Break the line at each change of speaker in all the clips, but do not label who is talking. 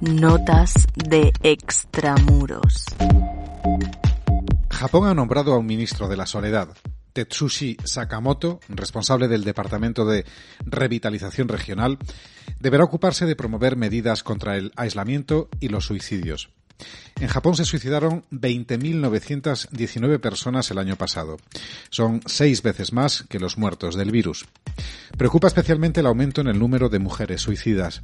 Notas de extramuros.
Japón ha nombrado a un ministro de la soledad, Tetsushi Sakamoto, responsable del Departamento de Revitalización Regional, deberá ocuparse de promover medidas contra el aislamiento y los suicidios. En Japón se suicidaron 20.919 personas el año pasado. Son seis veces más que los muertos del virus. Preocupa especialmente el aumento en el número de mujeres suicidas.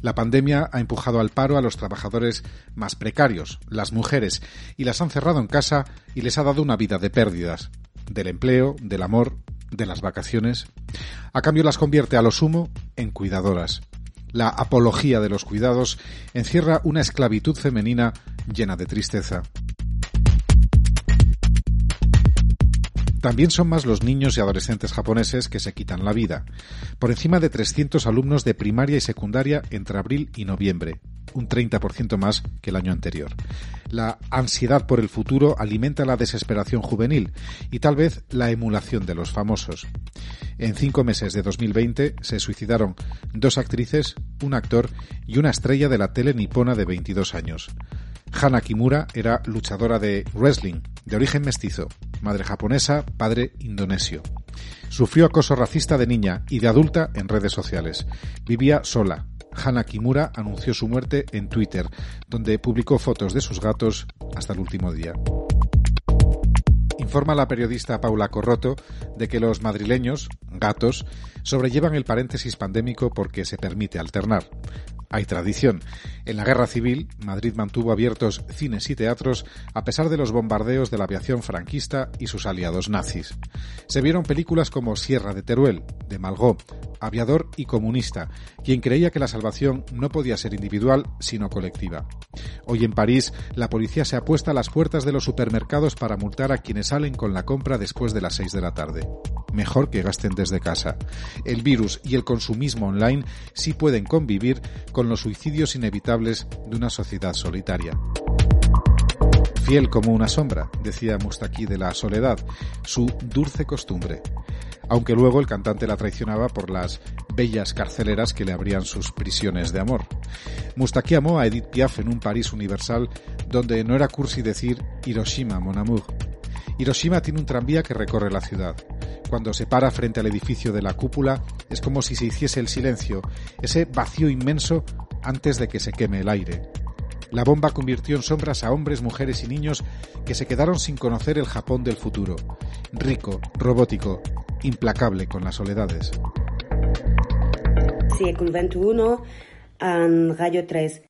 La pandemia ha empujado al paro a los trabajadores más precarios, las mujeres, y las han cerrado en casa y les ha dado una vida de pérdidas, del empleo, del amor, de las vacaciones. A cambio las convierte a lo sumo en cuidadoras. La apología de los cuidados encierra una esclavitud femenina llena de tristeza. También son más los niños y adolescentes japoneses que se quitan la vida, por encima de 300 alumnos de primaria y secundaria entre abril y noviembre, un 30% más que el año anterior. La ansiedad por el futuro alimenta la desesperación juvenil y tal vez la emulación de los famosos. En cinco meses de 2020 se suicidaron dos actrices, un actor y una estrella de la tele nipona de 22 años. Hana Kimura era luchadora de wrestling, de origen mestizo, madre japonesa, padre indonesio. Sufrió acoso racista de niña y de adulta en redes sociales. Vivía sola. Hana Kimura anunció su muerte en Twitter, donde publicó fotos de sus gatos hasta el último día. Informa la periodista Paula Corroto de que los madrileños, gatos, sobrellevan el paréntesis pandémico porque se permite alternar hay tradición. En la guerra civil, Madrid mantuvo abiertos cines y teatros a pesar de los bombardeos de la aviación franquista y sus aliados nazis. Se vieron películas como Sierra de Teruel, de Malgó, Aviador y Comunista, quien creía que la salvación no podía ser individual, sino colectiva. Hoy en París, la policía se apuesta a las puertas de los supermercados para multar a quienes salen con la compra después de las seis de la tarde. Mejor que gasten desde casa. El virus y el consumismo online sí pueden convivir con los suicidios inevitables de una sociedad solitaria. Fiel como una sombra, decía Mustaki de la soledad, su dulce costumbre aunque luego el cantante la traicionaba por las bellas carceleras que le abrían sus prisiones de amor. Mustaki amó a Edith Piaf en un París universal donde no era cursi decir Hiroshima, mon amour. Hiroshima tiene un tranvía que recorre la ciudad. Cuando se para frente al edificio de la cúpula es como si se hiciese el silencio, ese vacío inmenso antes de que se queme el aire. La bomba convirtió en sombras a hombres, mujeres y niños que se quedaron sin conocer el Japón del futuro, rico, robótico, implacable con las soledades.
Sí, con 21 en Radio 3